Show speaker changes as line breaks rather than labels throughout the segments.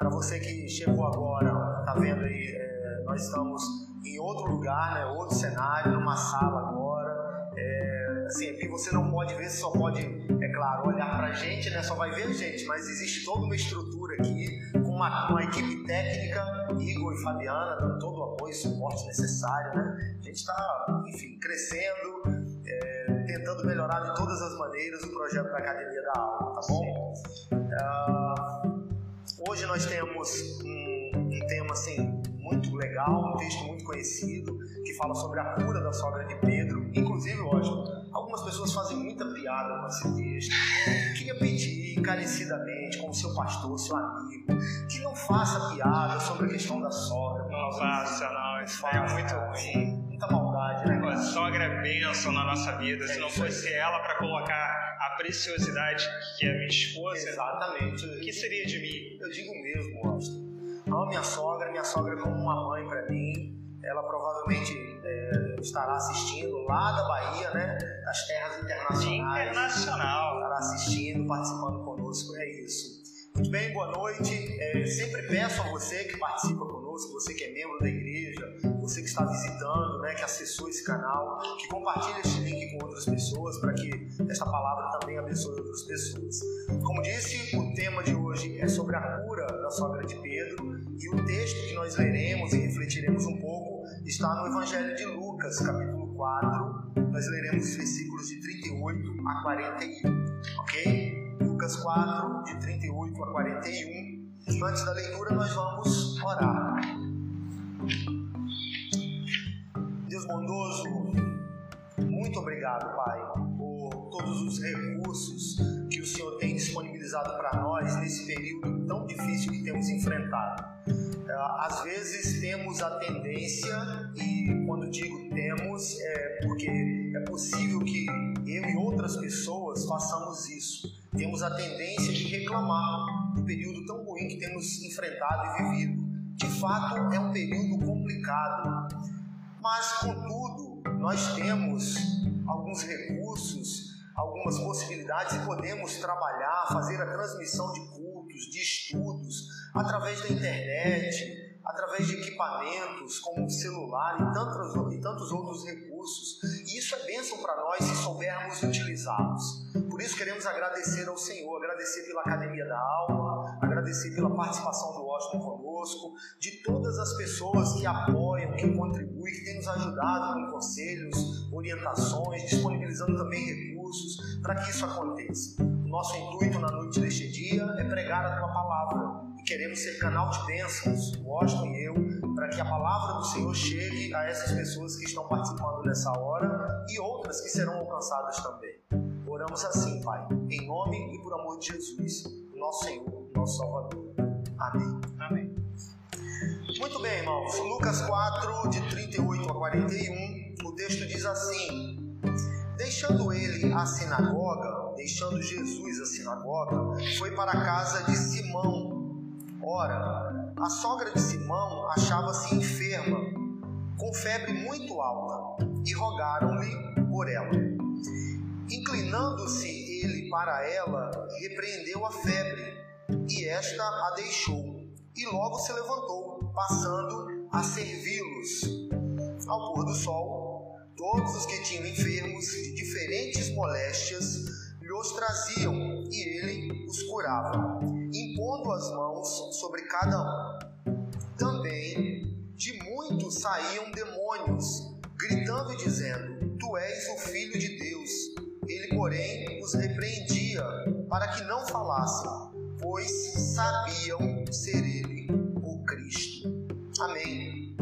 Para
você que chegou agora, tá vendo aí, é, nós estamos em outro lugar, né? Outro cenário, numa sala agora. É, assim, aqui você não pode ver, você só pode, é claro, olhar para a gente, né? Só vai ver a gente, mas existe toda uma estrutura aqui com uma, uma equipe técnica, Igor e Fabiana, dando todo o apoio e suporte necessário, né? A gente está, enfim, crescendo, é, tentando melhorar de todas as maneiras o projeto da Academia da Aula, tá bom? Ah, hoje nós temos um, um tema assim muito legal, um texto muito conhecido que fala sobre a cura da sogra de Pedro. Inclusive, lógico, algumas pessoas fazem muita piada com esse texto. Eu queria pedir encarecidamente, como seu pastor, seu amigo, que não faça piada sobre a questão da sogra.
Não faça, não. Isso é muito ruim.
Muita maldade, né?
A sogra é bênção na nossa vida. Se
É
não
isso aí.
fosse ela para colocar a preciosidade que é minha esposa,
Exatamente.
o que seria de mim?
Eu digo mesmo, Austin. Amo minha sogra, minha sogra é como uma mãe para mim. Ela provavelmente é, estará assistindo lá da Bahia, né? Das terras internacionais.
Internacional.
Estará assistindo, participando conosco, é isso. Muito bem, boa noite. É, sempre peço a você que participa conosco, você que é membro da igreja, você que está visitando, né, que acessou esse canal, que compartilhe este link com outras pessoas para que esta palavra também abençoe outras pessoas. Como disse, o tema de hoje é sobre a cura da sogra de Pedro e o texto que nós leremos e refletiremos um pouco está no Evangelho de Lucas, capítulo 4. Nós leremos os versículos de 38 a 41, ok? Lucas 4, de 38 a 41. Antes da leitura, nós vamos orar. Bondoso, muito obrigado, Pai, por todos os recursos que o Senhor tem disponibilizado para nós nesse período tão difícil que temos enfrentado. Ah, Às vezes temos a tendência, e quando digo temos, é porque é possível que eu e outras pessoas façamos isso. Temos a tendência de reclamar do período tão ruim que temos enfrentado e vivido. De fato, é um período complicado, mas, contudo, nós temos alguns recursos, algumas possibilidades e podemos trabalhar, fazer a transmissão de cultos, de estudos, através da internet, através de equipamentos como o celular e tantos, e tantos outros recursos. E isso é bênção para nós se soubermos utilizá-los. Por isso queremos agradecer ao Senhor, agradecer pela Academia da Alma, agradecer pela participação do Washington conosco, de todas as pessoas que apoiam, que contribuem, que têm nos ajudado com conselhos, orientações, disponibilizando também recursos para que isso aconteça. Nosso intuito na noite deste dia é pregar a tua palavra e queremos ser canal de bênçãos, Washington e eu, para que a palavra do Senhor chegue a essas pessoas que estão participando nessa hora e outras que serão alcançadas também. Oramos assim, Pai, em nome e por amor de Jesus, nosso Senhor, nosso Salvador. Amém.
Amém.
Muito bem, irmãos. Lucas 4, de 38 a 41, o texto diz assim: Deixando ele a sinagoga, deixando Jesus a sinagoga, foi para a casa de Simão. Ora, a sogra de Simão achava-se enferma, com febre muito alta, e rogaram-lhe por ela. Inclinando-se ele para ela, repreendeu a febre, esta a deixou, e logo se levantou, passando a servi-los. Ao pôr do sol, todos os que tinham enfermos de diferentes moléstias lhos traziam, e ele os curava, impondo as mãos sobre cada um. Também de muitos saíam demônios, gritando e dizendo: Tu és o filho de Deus. Ele, porém, os repreendia para que não falassem, pois sabiam ser ele o Cristo. Amém.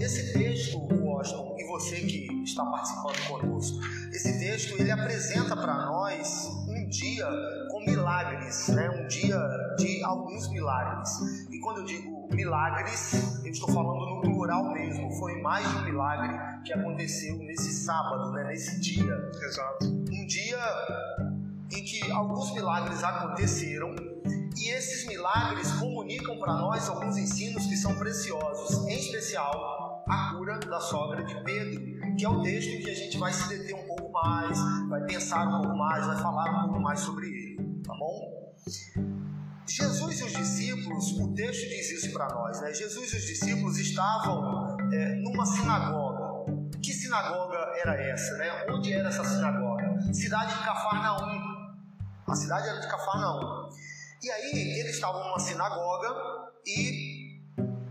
Esse texto, Washington, e você que está participando conosco, esse texto ele apresenta para nós um dia com milagres, né? um dia de alguns milagres. E quando eu digo milagres, eu estou falando no plural mesmo. Foi mais de um milagre que aconteceu nesse sábado, né? nesse dia.
Exato.
Um dia em que alguns milagres aconteceram e esses milagres comunicam para nós alguns ensinos que são preciosos, em especial a cura da sogra de Pedro, que é o texto que a gente vai se deter um pouco mais, vai pensar um pouco mais, vai falar um pouco mais sobre ele, tá bom? Jesus e os discípulos, o texto diz isso para nós, né? Jesus e os discípulos estavam é, numa sinagoga. Que sinagoga era essa, né? Onde era essa sinagoga? Cidade de Cafarnaum. A cidade era de Cafarnaum. E aí eles estavam numa sinagoga e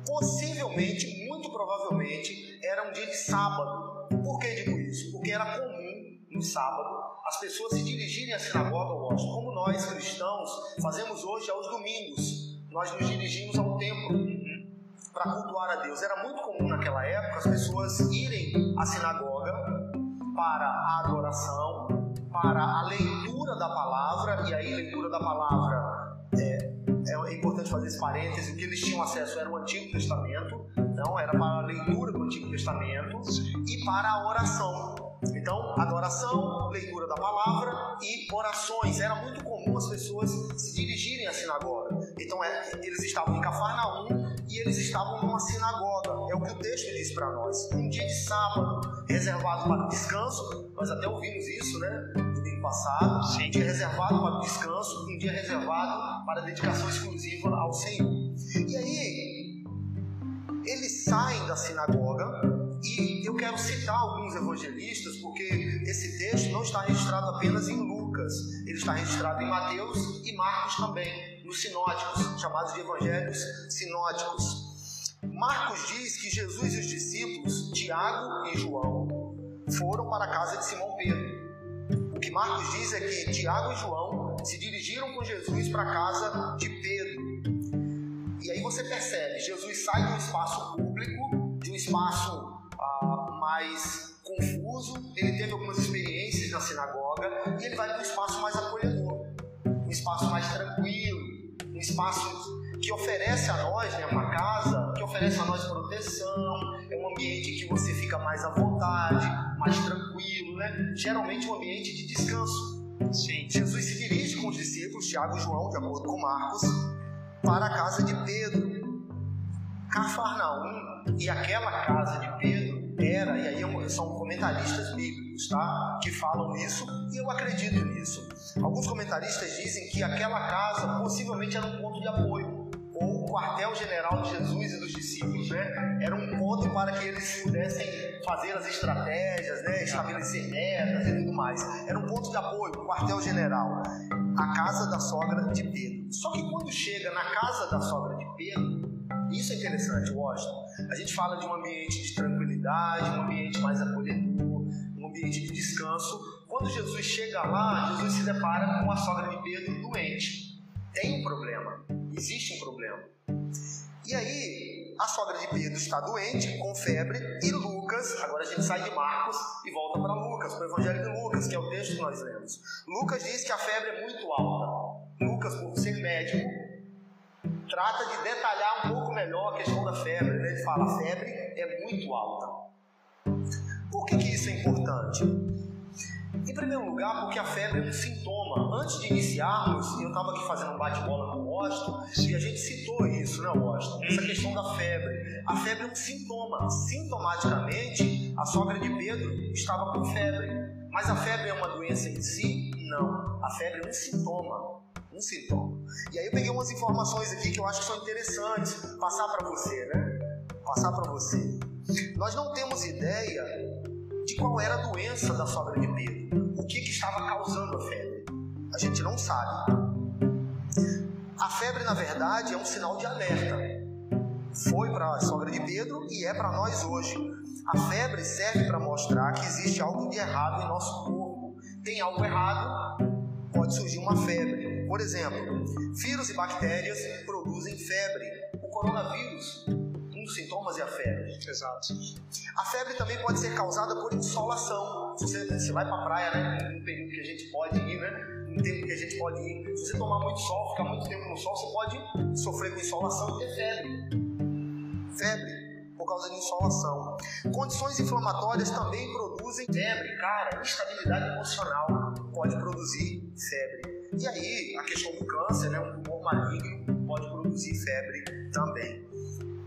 possivelmente, muito provavelmente, era um dia de sábado. Por que digo isso? Porque era comum no sábado as pessoas se dirigirem à sinagoga, como nós cristãos fazemos hoje aos domingos. Nós nos dirigimos ao templo para cultuar a Deus. Era muito comum naquela época as pessoas irem à sinagoga para a adoração, para a leitura da palavra, e aí leitura da palavra é, é importante fazer esse parêntese, o que eles tinham acesso era o Antigo Testamento, então era para a leitura do Antigo Testamento e para a oração. Então, adoração, leitura da palavra e orações. Era muito comum as pessoas se dirigirem à sinagoga. Então, é, eles estavam em Cafarnaum e eles estavam numa sinagoga. É o que o texto diz para nós. Um dia de sábado, reservado para descanso. Nós até ouvimos isso, né? Passado. Um dia reservado para o descanso, um dia reservado para dedicação exclusiva ao Senhor. E aí, eles saem da sinagoga e eu quero citar alguns evangelistas, porque esse texto não está registrado apenas em Lucas, ele está registrado em Mateus e Marcos também, nos sinóticos, chamados de evangelhos sinóticos. Marcos diz que Jesus e os discípulos, Tiago e João, foram para a casa de Simão Pedro. Que Marcos diz é que Tiago e João se dirigiram com Jesus para a casa de Pedro. E aí você percebe, Jesus sai de um espaço público, de um espaço mais confuso, ele teve algumas experiências na sinagoga e ele vai para um espaço mais acolhedor, um espaço mais tranquilo, um espaço que oferece a nós, né, uma casa, que oferece a nós proteção, é um ambiente que você fica mais à vontade, mais tranquilo, né? Geralmente um ambiente de descanso. Sim. Jesus se dirige com os discípulos, Tiago e João, de acordo com Marcos, para a casa de Pedro. Cafarnaum e aquela casa de Pedro era, e aí são comentaristas bíblicos, tá? Que falam isso, e eu acredito nisso. Alguns comentaristas dizem que aquela casa possivelmente era um ponto de apoio, o quartel-general de Jesus e dos discípulos, né? Era um ponto para que eles pudessem fazer as estratégias, né? Estabelecer metas e tudo mais. Era um ponto de apoio, o quartel-general. A casa da sogra de Pedro. Só que quando chega na casa da sogra de Pedro, isso é interessante, Washington. A gente fala de um ambiente de tranquilidade, um ambiente mais acolhedor, um ambiente de descanso. Quando Jesus chega lá, Jesus se depara com a sogra de Pedro doente. Tem um problema, existe um problema. E aí, a sogra de Pedro está doente, com febre, e Lucas, agora a gente sai de Marcos e volta para Lucas, para o Evangelho de Lucas, que é o texto que nós lemos. Lucas diz que a febre é muito alta. Lucas, por ser médico, trata de detalhar um pouco melhor a questão da febre. Né? Ele fala: a febre é muito alta. Por que, que isso é importante? Primeiro lugar, porque a febre é um sintoma. Antes de iniciarmos, eu estava aqui fazendo um bate-bola com o Washington e a gente citou isso, né, Washington? Essa uhum. questão da febre. A febre é um sintoma. Sintomaticamente, a sogra de Pedro estava com febre. Mas a febre é uma doença em si? Não. A febre é um sintoma um sintoma. E aí eu peguei umas informações aqui que eu acho que são interessantes passar para você, né? Passar para você. Nós não temos ideia de qual era a doença da sogra de Pedro, o que, que estava causando a febre. A gente não sabe. A febre, na verdade, é um sinal de alerta. Foi para a sogra de Pedro e é para nós hoje. A febre serve para mostrar que existe algo de errado em nosso corpo. Tem algo errado, pode surgir uma febre. Por exemplo, vírus e bactérias produzem febre. O coronavírus, dos sintomas é a febre.
Exato.
A febre também pode ser causada por insolação. Você, você vai para a praia, né? Num período que a gente pode ir, né? Num tempo que a gente pode ir. Se você tomar muito sol, ficar muito tempo no sol, você pode sofrer com insolação e ter febre. Febre por causa de insolação. Condições inflamatórias também produzem febre, cara. Instabilidade emocional pode produzir febre. E aí, a questão do câncer, né, um tumor maligno pode produzir febre também.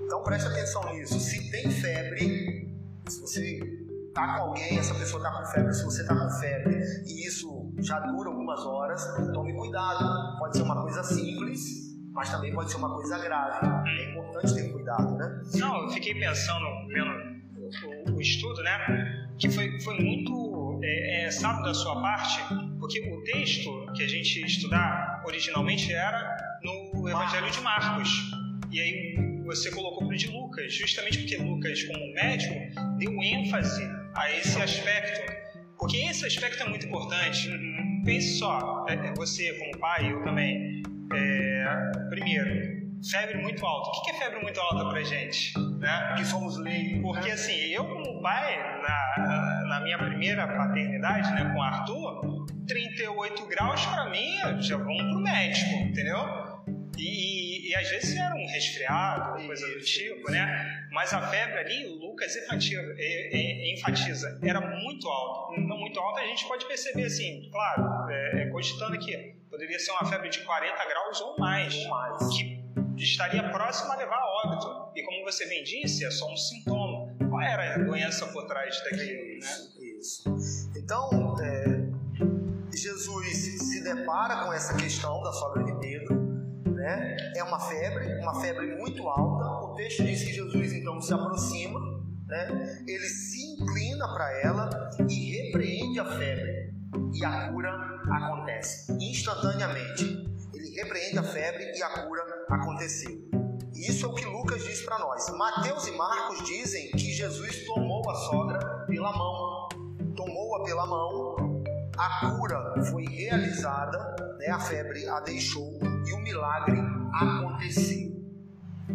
Então preste atenção nisso. Se tem febre, se você tá com alguém, essa pessoa tá com febre, se você tá com febre e isso já dura algumas horas, tome cuidado. Pode ser uma coisa simples, mas também pode ser uma coisa grave. É importante ter cuidado, né?
Não, eu fiquei pensando, vendo o, estudo, né? Que foi, foi muito é, é, sábio da sua parte, porque o texto que a gente estudar originalmente era no Evangelho de Marcos. E aí você colocou para o de Lucas, justamente porque Lucas, como médico, deu ênfase a esse aspecto. Porque esse aspecto é muito importante. Pense só, é, é, você como pai, eu também. É, primeiro, febre muito alta. O que é febre muito alta pra gente? Né?
Que somos leigos.
Porque assim, eu como pai, na, na minha primeira paternidade, né, com o Arthur, 38 graus para mim, já vamos pro médico, entendeu? E, e, às vezes era um resfriado, coisa do tipo, né? Mas a febre ali, Lucas enfatiza, enfatiza era muito alta. Então, muito alta a gente pode perceber assim, claro, é, é, cogitando aqui, poderia ser uma febre de 40 graus ou mais,
ou mais.
que estaria próximo a levar a óbito. E como você bem disse, é só um sintoma. Qual era a doença por trás daquilo?
Né? isso. Então, é, Jesus se depara com essa questão da sogra de Pedro. Né? É uma febre, uma febre muito alta. O texto diz que Jesus então se aproxima, né? ele se inclina para ela e repreende a febre. E a cura acontece instantaneamente. Ele repreende a febre e a cura aconteceu. E isso é o que Lucas diz para nós. Mateus e Marcos dizem que Jesus tomou a sogra pela mão. Tomou-a pela mão, a cura foi realizada, né? a febre a deixou e o milagre aconteceu.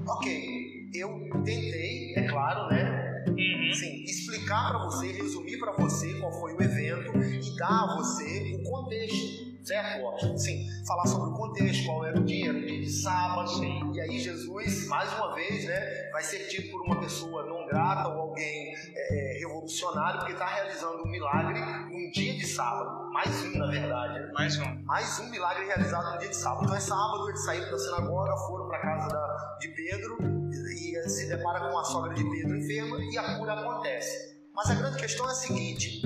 Ok, eu tentei, é claro, né?
Uhum.
Sim, explicar para você, resumir para você qual foi o evento e dar a você o contexto certo? Sim, falar sobre o contexto, qual era o dia, era o dia de sábado, Sim. e aí Jesus, mais uma vez, né, vai ser tido por uma pessoa não grata ou alguém é, é revolucionário, porque está realizando um milagre num dia de sábado. Mais um, na verdade. Né?
Mais um.
Mais um milagre realizado no dia de sábado. Então é sábado, eles saíram da sinagoga, foram para a casa da, de Pedro, e, e se depara com a sogra de Pedro enferma, e a cura acontece. Mas a grande questão é a seguinte: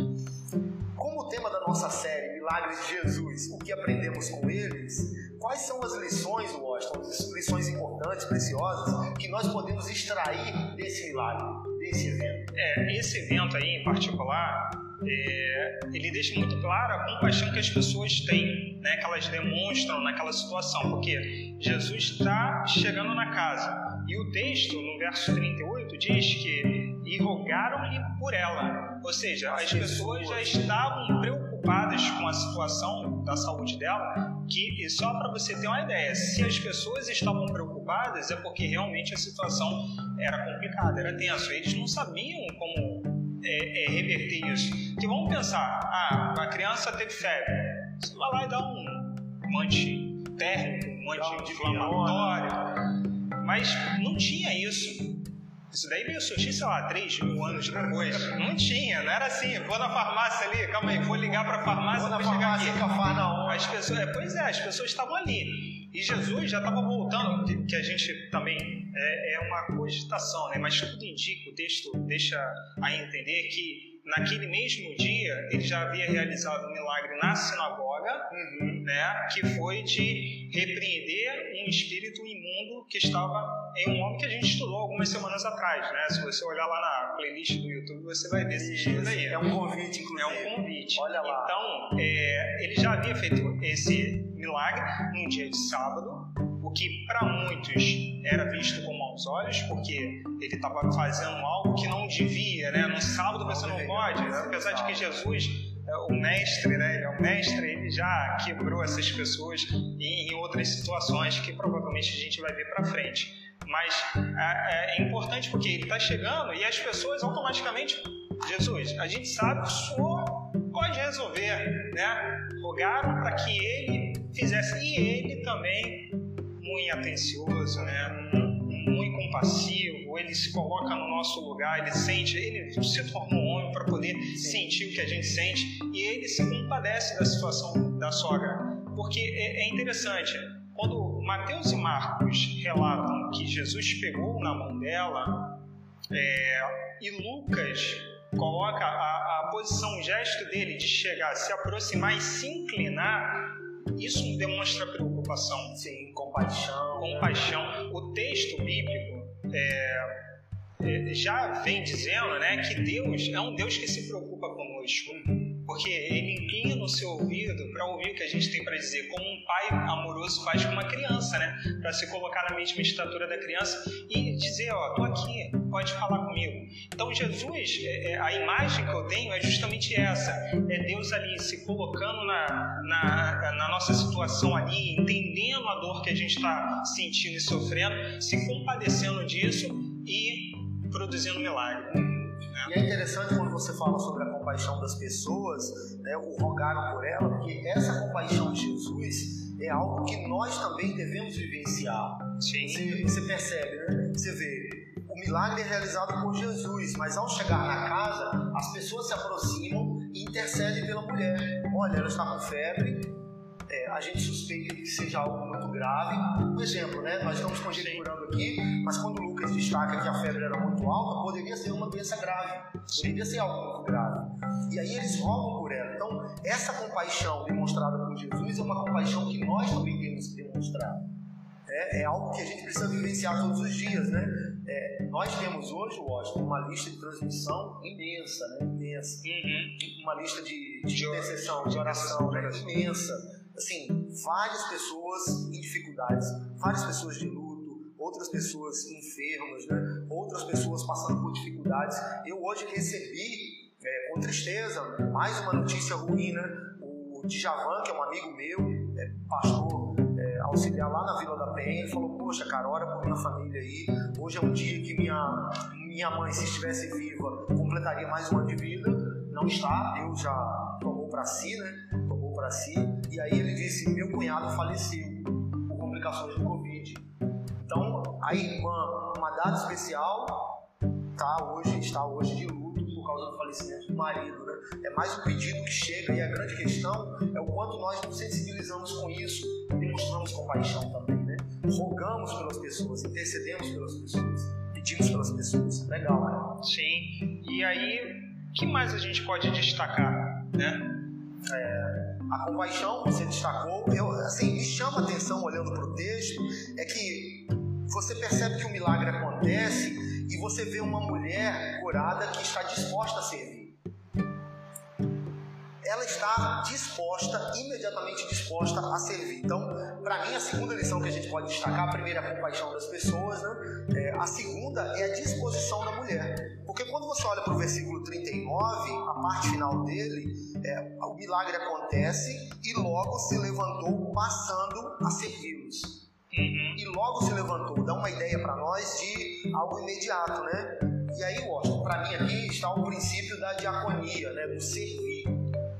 como o tema da nossa série milagres de Jesus, o que aprendemos com eles, quais são as lições, Washington, as lições importantes, preciosas, que nós podemos extrair desse milagre, desse evento?
É, esse evento aí em particular, é, ele deixa muito claro a compaixão que as pessoas têm, né, que elas demonstram naquela situação, porque Jesus está chegando na casa e o texto, no verso 38, diz que e rogaram-lhe por ela, ou seja, as pessoas já estavam preocupadas com a situação da saúde dela, que e só para você ter uma ideia, se as pessoas estavam preocupadas é porque realmente a situação era complicada, era tenso. Eles não sabiam como é, é, reverter isso. Que vamos pensar, ah, a criança teve febre, você vai lá e dá um, um anti-térmico, um anti-inflamatório, mas não tinha isso. Isso daí veio surgir, sei lá, 3 mil anos depois. Não tinha, não era assim. Vou na farmácia ali, calma aí, vou ligar para a farmácia
na
chegar
aqui. Farmácia,
As pessoas, é, pois é, as pessoas estavam ali. E Jesus já estava voltando, que, que, a gente também é, é uma cogitação, né? mas tudo indica, o texto deixa a entender que naquele mesmo dia, ele já havia realizado um milagre na sinagoga,
uhum.
né, que foi de repreender um espírito imundo que estava em um homem que a gente estudou algumas semanas atrás. Né? Se você olhar lá na playlist do YouTube, você vai ver esse estudo aí.
É um convite, inclusive.
É um convite.
Olha lá.
Então, é, ele já havia feito esse milagre num dia de sábado, que para muitos era visto com maus olhos, porque ele estava fazendo algo que não devia, né? No sábado você não pode, apesar de que Jesus, é o mestre, né? Ele é o mestre, ele já quebrou essas pessoas em, outras situações que provavelmente a gente vai ver para frente. Mas é, é, importante porque ele está chegando e as pessoas automaticamente, Jesus, a gente sabe que o Senhor pode resolver, né? Rogaram para que ele fizesse e ele também muito atencioso, né? muito compassivo, ele se coloca no nosso lugar, ele sente, ele se torna um homem para poder sentir o que a gente sente e ele se compadece da situação da sogra. Porque é, é interessante, quando Mateus e Marcos relatam que Jesus pegou na mão dela é, e Lucas coloca a, a posição, o gesto dele de chegar, se aproximar e se inclinar, isso demonstra preocupação.
Sim, compaixão.
Compaixão. O texto bíblico é, é, já vem dizendo né, que Deus é um Deus que se preocupa conosco. Porque ele inclina o seu ouvido para ouvir o que a gente tem para dizer, como um pai amoroso faz com uma criança, né? Para se colocar na mesma estatura da criança e dizer: Ó, tô aqui, pode falar comigo. Então, Jesus, é, é, a imagem que eu tenho é justamente essa: é Deus ali se colocando na, na, na nossa situação ali, entendendo a dor que a gente está sentindo e sofrendo, se compadecendo disso e produzindo milagre.
E é interessante quando você fala sobre a compaixão das pessoas, né, o rogaram por ela, porque essa compaixão de Jesus é algo que nós também devemos vivenciar.
Sim.
Você, você percebe, né? Você vê, o milagre é realizado por Jesus, mas ao chegar na casa, as pessoas se aproximam e intercedem pela mulher. Olha, ela está com febre, é, a gente suspeita que seja algo muito grave. Um exemplo, né? Nós estamos conjecturando aqui, mas quando o Lucas destaca que a febre era muito alta, poderia ser uma doença grave, poderia ser algo muito grave. E aí eles rogam por ela. Então, essa compaixão demonstrada por Jesus é uma compaixão que nós também temos que demonstrar. É, é algo que a gente precisa vivenciar todos os dias, né? É, nós temos hoje, Washington, uma lista de transmissão imensa, né? Imensa.
Uhum.
Uma lista de, de intercessão, de oração, né? Imensa assim, várias pessoas em dificuldades, várias pessoas de luto, outras pessoas enfermas, né? outras pessoas passando por dificuldades. Eu hoje recebi, é, com tristeza, mais uma notícia ruim, né? O Djavan, que é um amigo meu, é, pastor é, auxiliar lá na Vila da Penha, falou, poxa, cara, ora por minha família aí. Hoje é um dia que minha, minha mãe, se estivesse viva, completaria mais um ano de vida. Não está, Deus já tomou para si, né? Para si. E aí ele disse: Meu cunhado faleceu por complicações do Covid. Então, a irmã, uma data especial, tá hoje, está hoje de luto por causa do falecimento do marido. Né? É mais um pedido que chega e a grande questão é o quanto nós nos sensibilizamos com isso, demonstramos compaixão também. Né? Rogamos pelas pessoas, intercedemos pelas pessoas, pedimos pelas pessoas. Legal, né?
Sim. E aí, o que mais a gente pode destacar? Né?
É, a compaixão você destacou, eu, assim, me chama a atenção olhando para o texto, é que você percebe que o milagre acontece e você vê uma mulher curada que está disposta a servir ela está disposta, imediatamente disposta a servir. Então, para mim, a segunda lição que a gente pode destacar, a primeira é a compaixão das pessoas, né? É, a segunda é a disposição da mulher. Porque quando você olha para o versículo 39, a parte final dele, é, o milagre acontece e logo se levantou passando a servi-los.
Uhum.
E logo se levantou, dá uma ideia para nós de algo imediato, né? E aí, Washington, para mim aqui está o princípio da diaconia, né? do servir.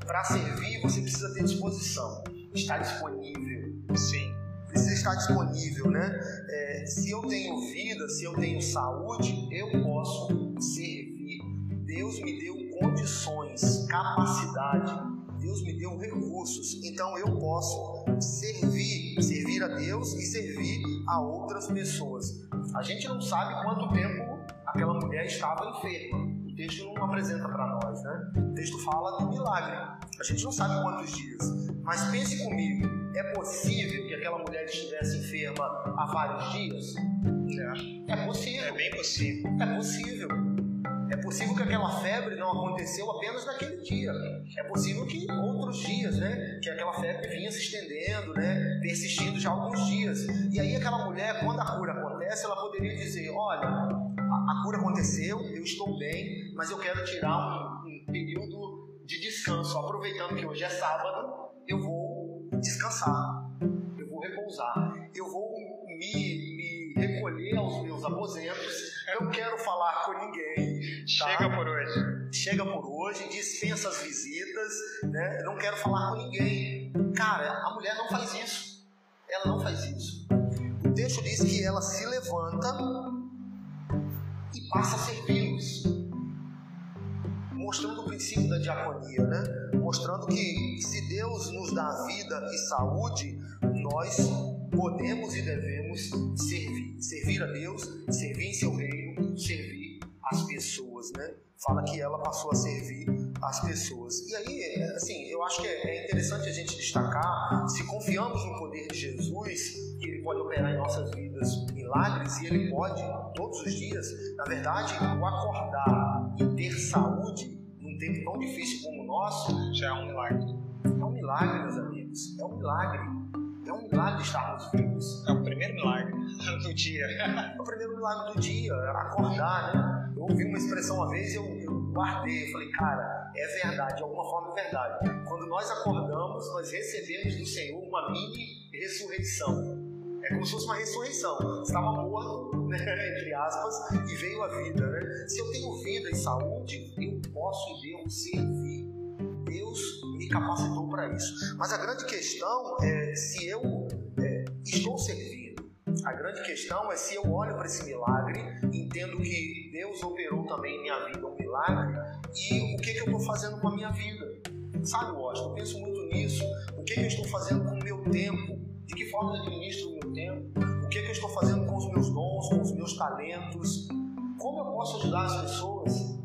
Para servir, você precisa ter disposição, estar disponível.
Sim.
Precisa estar disponível, né? É, se eu tenho vida, se eu tenho saúde, eu posso servir. Deus me deu condições, capacidade. Deus me deu recursos. Então eu posso servir, servir a Deus e servir a outras pessoas. A gente não sabe quanto tempo aquela mulher estava enferma texto não apresenta para nós, né? O texto fala do milagre. A gente não sabe quantos dias. Mas pense comigo, é possível que aquela mulher estivesse enferma há vários dias?
É,
é possível.
É bem possível.
É possível. É possível que aquela febre não aconteceu apenas naquele dia. É possível que outros dias, né? Que aquela febre vinha se estendendo, né? Persistindo já alguns dias. E aí aquela mulher, quando a cura acontece, ela poderia dizer, olha, a, cura aconteceu, eu estou bem, mas eu quero tirar um, um período de descanso. Aproveitando que hoje é sábado, eu vou descansar, eu vou repousar, eu vou me, me recolher aos meus aposentos. Eu não quero falar com ninguém.
Tá? Chega por hoje.
Chega por hoje, dispensa as visitas, né? Eu não quero falar com ninguém. Cara, a mulher não faz isso. Ela não faz isso. O texto diz que ela se levanta passa a servi-los. Mostrando o princípio da diaconia, né? Mostrando que se Deus nos dá vida e saúde, nós podemos e devemos servir. Servir a Deus, servir em seu reino, servir as pessoas, né? Fala que ela passou a servir as pessoas. E aí, assim, eu acho que é interessante a gente destacar, se confiamos no poder de Jesus, que ele pode operar em nossas vidas milagres, e ele pode todos os dias, na verdade, o acordar e ter saúde num tempo tão difícil como o nosso,
já é um milagre.
É um milagre, meus amigos. É um milagre. É um milagre estarmos vivos.
É o primeiro milagre do dia.
É o primeiro milagre do dia, acordar, né? Ouvi uma expressão uma vez e eu, eu guardei. Eu falei, cara, é verdade, de alguma forma é verdade. Quando nós acordamos, nós recebemos do Senhor uma mini ressurreição. É como se fosse uma ressurreição. Estava morto, né, entre aspas, e veio a vida. Né? Se eu tenho vida e saúde, eu posso e devo servir. Deus me capacitou para isso. Mas a grande questão é se eu é, estou servindo. A grande questão é se eu olho para esse milagre, entendo que Deus operou também em minha vida um milagre e o que, que eu estou fazendo com a minha vida. Sabe, Washington, eu penso muito nisso. O que, que eu estou fazendo com o meu tempo? De que forma eu administro o meu tempo? O que, que eu estou fazendo com os meus dons, com os meus talentos? Como eu posso ajudar as pessoas?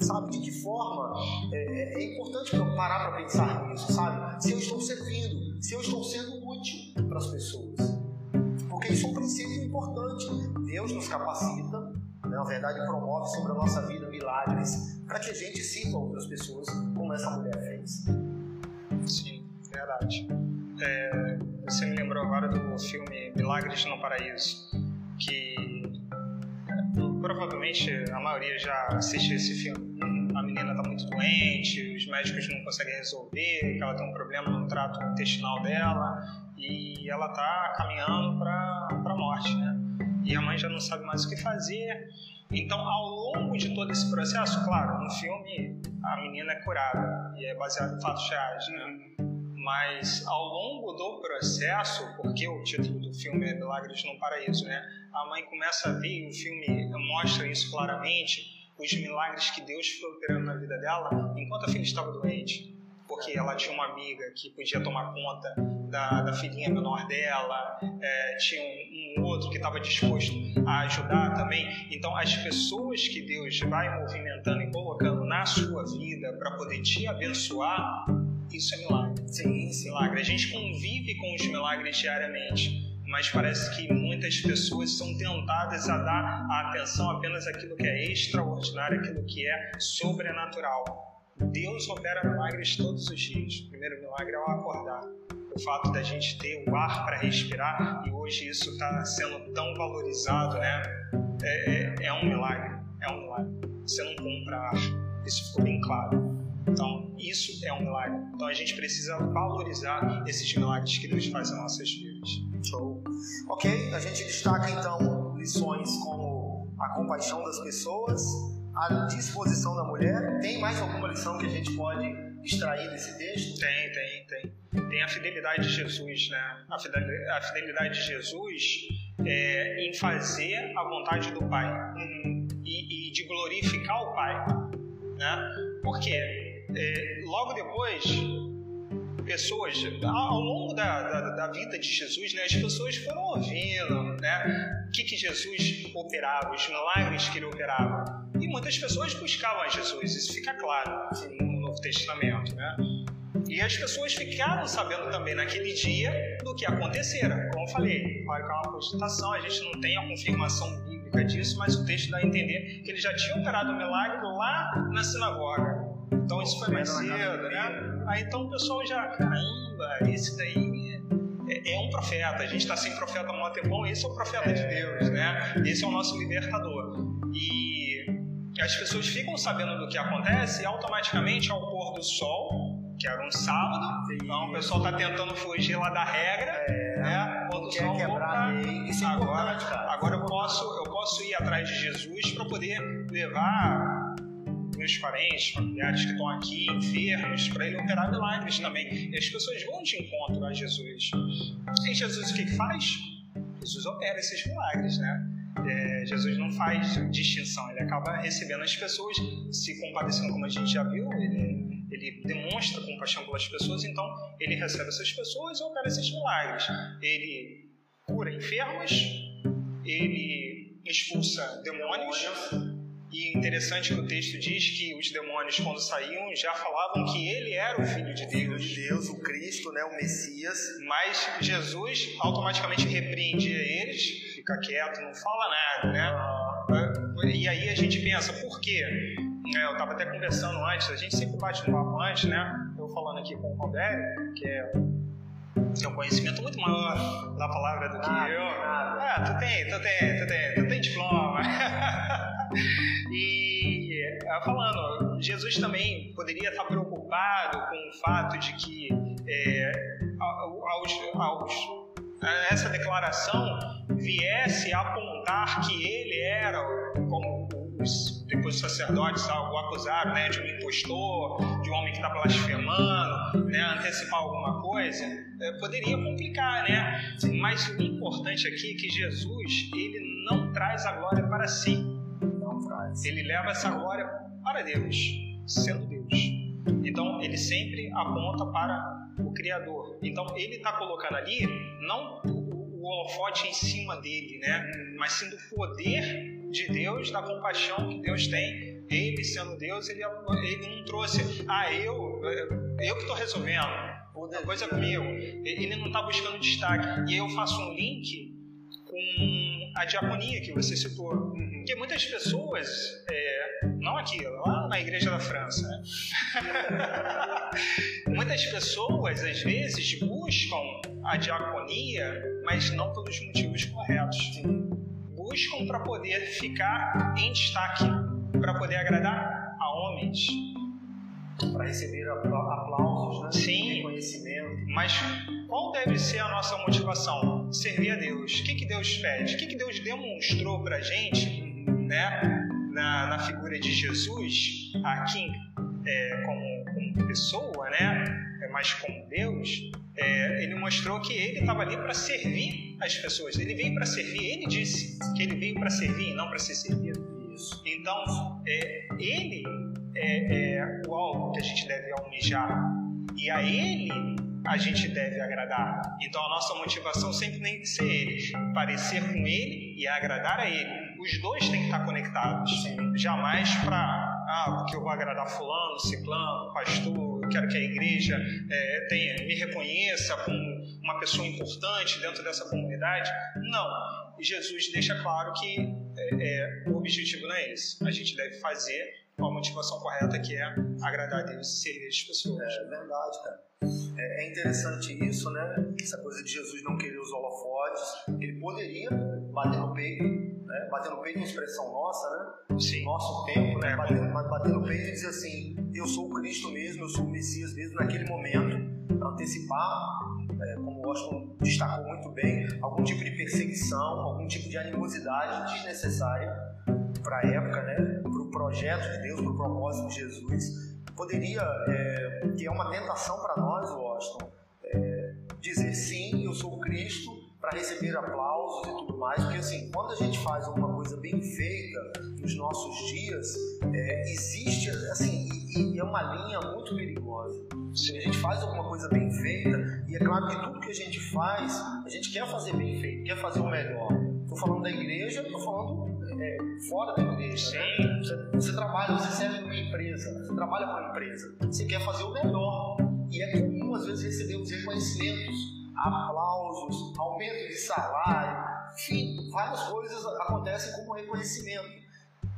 Sabe, de que forma? É, é, é importante eu parar para pensar nisso, sabe? Se eu estou servindo, se eu estou sendo útil para as pessoas. Porque isso é um princípio importante. Deus nos capacita, né? na verdade, promove sobre a nossa vida milagres para que a gente sirva outras pessoas, como essa mulher fez.
Sim, verdade. É, você me lembrou agora do filme Milagres no Paraíso, que é, provavelmente a maioria já assistiu esse filme. Menina está muito doente, os médicos não conseguem resolver, ela tem um problema no trato intestinal dela e ela está caminhando para a morte, né? E a mãe já não sabe mais o que fazer. Então, ao longo de todo esse processo, claro, no filme a menina é curada e é baseado em fatos reais, né? mas ao longo do processo, porque o título do filme é Milagres no Paraíso, né? A mãe começa a ver, e o filme mostra isso claramente, os milagres que Deus foi operando na vida dela enquanto a filha estava doente. Porque ela tinha uma amiga que podia tomar conta da, da filhinha menor dela, é, tinha um, um outro que estava disposto a ajudar também. Então, as pessoas que Deus vai movimentando e colocando na sua vida para poder te abençoar, isso é milagre.
Sim, sim.
Milagre. A gente convive com os milagres diariamente, mas parece que muitas pessoas são tentadas a dar a atenção apenas àquilo que é extraordinário, aquilo que é sobrenatural. Deus opera milagres todos os dias. O primeiro milagre é o acordar. O fato da gente ter o ar para respirar e hoje isso está sendo tão valorizado, né? É, é, é um milagre. É um milagre. Você não compra ar. Isso ficou bem claro. Então, isso é um milagre. Então, a gente precisa valorizar esses milagres que Deus faz em nossas vidas.
Show. Ok, a gente destaca então lições como a compaixão das pessoas, a disposição da mulher. Tem mais alguma lição que a gente pode extrair desse texto?
Tem, tem, tem. Tem a fidelidade de Jesus, né? A fidelidade de Jesus é em fazer a vontade do Pai uhum. e, e de glorificar o Pai, né? Por quê? É, logo depois, pessoas, ao longo da, da, da, vida de Jesus, né, as pessoas foram ouvindo né, o que, que Jesus operava, os milagres que ele operava. E muitas pessoas buscavam a Jesus, isso fica claro no Novo Testamento. Né? E as pessoas ficaram sabendo também naquele dia do que acontecera. Como eu falei, vai com uma constatação, a gente não tem a confirmação bíblica disso, mas o texto dá a entender que ele já tinha operado o milagre lá na sinagoga. Então isso foi mais cedo, né? Aí então o pessoal já, caramba, esse daí é, é um profeta. A gente está sem profeta há tempão, esse é o profeta de Deus, né? Esse é o nosso libertador. E as pessoas ficam sabendo do que acontece e automaticamente ao pôr do sol, que era um sábado, então o pessoal está tentando fugir lá da regra, é, né? Pôr do sol,
isso é
agora, agora eu posso, eu posso ir atrás de Jesus para poder levar meus parentes, familiares que estão aqui, enfermos, para ele operar milagres também. E as pessoas vão de encontro a Jesus. E Jesus o que, faz? Jesus opera esses milagres, né? É, Jesus não faz distinção, ele acaba recebendo as pessoas, se compadecendo, como a gente já viu, ele, ele demonstra compaixão pelas pessoas, então ele recebe essas pessoas e opera esses milagres. Ele cura enfermos, ele expulsa demônios. E interessante que o texto diz que os demônios, quando saíam, já falavam que ele era o Filho de Deus.
de Deus, o Cristo, né, o Messias.
Mas Jesus automaticamente repreendia eles, fica quieto, não fala nada, né? E aí a gente pensa, por quê? É, eu estava até conversando antes, a gente sempre bate um papo antes, né? Eu falando aqui com o Robério, que é tem um conhecimento muito maior da palavra do que
Nada,
eu.
nada.
Ah, tu tem, tu tem, tu tem, tu tem diploma. e falando, Jesus também poderia estar preocupado com o fato de que é, aos, aos, essa declaração viesse a apontar que ele era, como os depois os sacerdotes o acusaram né, de um impostor, de um homem que está blasfemando, né, antecipar alguma coisa, é, poderia complicar, né? Mas o importante aqui é que Jesus ele não traz a glória para si. Ele leva essa glória para Deus, sendo Deus. Então ele sempre aponta para o Criador. Então ele está colocando ali não o, o holofote em cima dele, né? Mas sim do poder de Deus, da compaixão que Deus tem. Ele sendo Deus, ele, ele não trouxe, ah, eu, eu que estou resolvendo, a coisa é comigo. Ele não está buscando destaque. E aí eu faço um link com a diaconia que você citou. Porque muitas pessoas, é, não aqui, lá na igreja da França, né? muitas pessoas às vezes buscam a diaconia, mas não pelos motivos corretos. Buscam para poder ficar em destaque, para poder agradar a homens.
Para receber aplausos, né?
Sim.
reconhecimento.
Mas qual deve ser a nossa motivação? Servir a Deus. O que, que Deus pede? O que, que Deus demonstrou para a gente né, na, na figura de Jesus, aqui é, como, como pessoa, né, é, mas como Deus? É, ele mostrou que ele estava ali para servir as pessoas. Ele veio para servir. Ele disse que ele veio para servir e não para ser servido.
Isso.
Então, é, ele é, é o alvo que a gente deve almejar. E a ele a gente deve agradar. Então, a nossa motivação sempre tem que ser ele. Parecer com ele e agradar a ele. Os dois têm que estar conectados. Jamais para ah, porque eu vou agradar fulano, ciclano, pastor, eu quero que a igreja é, tenha, me reconheça como uma pessoa importante dentro dessa comunidade. Não. Jesus deixa claro que é, é, o objetivo não é esse. A gente deve fazer com a motivação correta, que é agradar a Deus e servir as pessoas.
É verdade, cara. É, é interessante isso, né? Essa coisa de Jesus não querer os holofotes. Ele poderia bater no peito, né? Bater no peito é uma expressão nossa, né?
Sim.
Nosso tempo, né? Bater, bater no peito e dizer assim: eu sou o Cristo mesmo, eu sou o Messias mesmo naquele momento, antecipar é, como o Washington destacou muito bem, algum tipo de perseguição, algum tipo de animosidade desnecessária para a época, né? Projeto de Deus, para o propósito de Jesus. Poderia, é, que é uma tentação para nós, Washington, é, dizer sim, eu sou Cristo, para receber aplausos e tudo mais, porque assim, quando a gente faz alguma coisa bem feita nos nossos dias, é, existe assim, e, e, é uma linha muito perigosa. Se a gente faz alguma coisa bem feita, e é claro que tudo que a gente faz, a gente quer fazer bem feito, quer fazer o melhor. Estou falando da igreja, estou falando é, fora da igreja. Né? Você, você, trabalha, você serve numa empresa, você trabalha para uma empresa, você quer fazer o melhor. E é comum, às vezes, receber os reconhecimentos aplausos, aumento de salário, enfim, várias coisas acontecem como reconhecimento.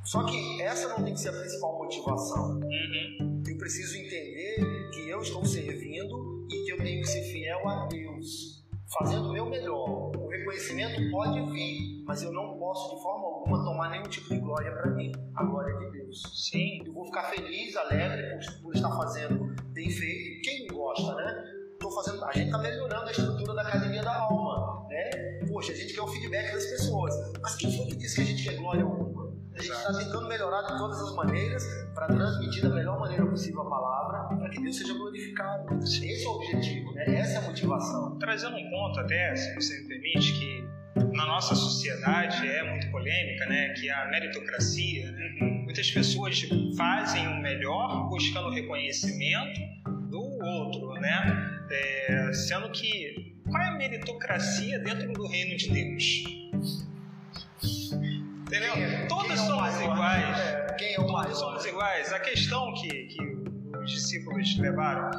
Só que essa não tem que ser a principal motivação.
Uhum.
Eu preciso entender que eu estou servindo e que eu tenho que ser fiel a Deus, fazendo o meu melhor. O reconhecimento pode vir, mas eu não posso de forma alguma tomar nenhum tipo de glória para mim, a glória de Deus.
Sim.
Eu vou ficar feliz, alegre por, por estar fazendo bem feito. Quem gosta, né? tô fazendo, a gente está melhorando a estrutura da academia da alma, né? Poxa, a gente quer o feedback das pessoas. Mas quem foi que disse que a gente quer glória alguma? A gente está tentando melhorar de todas as maneiras para transmitir da melhor maneira possível a palavra, para que Deus seja glorificado. Esse é o objetivo, né? Essa é a motivação.
Trazendo um ponto até, se você me permite, que na nossa sociedade é muito polêmica, né? Que a meritocracia. Né? Muitas pessoas fazem o melhor buscando reconhecimento do outro, né? É, sendo que qual é a meritocracia dentro do reino de Deus? Entendeu? É, Todos é somos iguais. É, quem é o Todos somos iguais. A questão que, que os discípulos levaram,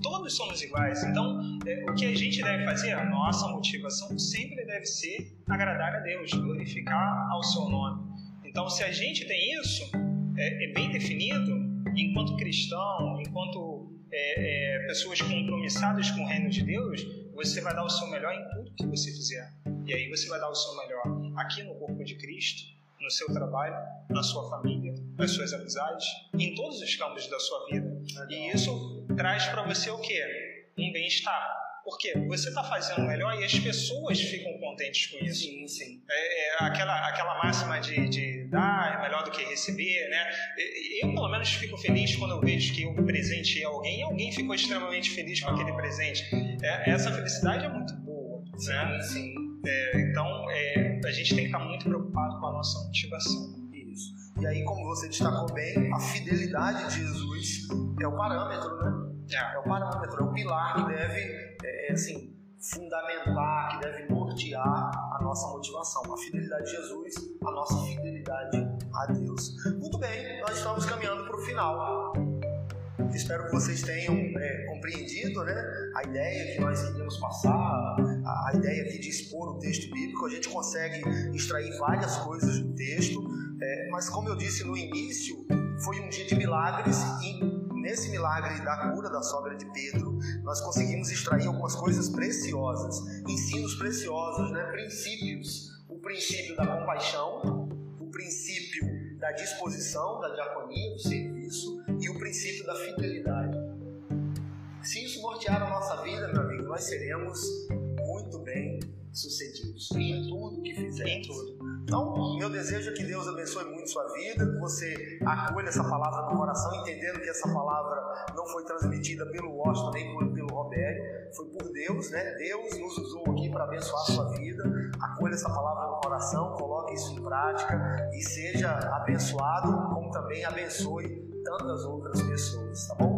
todos somos iguais. Então, é, o que a gente deve fazer, a nossa motivação sempre deve ser agradar a Deus, glorificar ao seu nome. Então, se a gente tem isso é, é bem definido, enquanto cristão, enquanto é, é, pessoas compromissadas com o reino de Deus, você vai dar o seu melhor em tudo que você fizer. E aí você vai dar o seu melhor aqui no corpo de Cristo, no seu trabalho, na sua família, nas suas amizades, em todos os campos da sua vida. E isso traz para você o quê? Um bem-estar. Porque você está fazendo melhor e as pessoas ficam contentes com isso.
Sim, sim.
É, é aquela, aquela máxima de, de dar é melhor do que receber, né? Eu, pelo menos, fico feliz quando eu vejo que eu presenteei alguém e alguém ficou extremamente feliz com aquele presente. É, essa felicidade é muito boa,
sim,
né?
Sim.
É, então, é, a gente tem que estar muito preocupado com a nossa motivação.
Isso. E aí, como você destacou bem, a fidelidade de Jesus é o parâmetro, né? É, é o parâmetro, é o pilar que deve, é, assim, fundamentar, que deve nortear nossa motivação. A fidelidade de Jesus, a nossa fidelidade a Deus. Muito bem, nós estamos caminhando para o final. Espero que vocês tenham é, compreendido né, a ideia que nós queríamos passar, a, a, ideia aqui de expor o texto bíblico. A gente consegue extrair várias coisas do texto, é, mas como eu disse no início, foi um dia de milagres e nesse milagre da cura da sogra de Pedro, nós conseguimos extrair algumas coisas preciosas, ensinos preciosos, né, princípios. O princípio da compaixão, o princípio da disposição, da diaconia, do serviço e o princípio da fidelidade. Se isso nortear a nossa vida, meu amigo, nós seremos muito bem sucedidos em tudo que fizermos. Então, meu desejo é que Deus abençoe muito sua vida, que você acolha essa palavra no coração, entendendo que essa palavra não foi transmitida pelo Washington nem pelo Robério, foi por Deus, né? Deus nos usou aqui para abençoar a sua vida. Acolha essa palavra no coração, coloque isso em prática e seja abençoado, como também abençoe tantas outras pessoas, tá bom?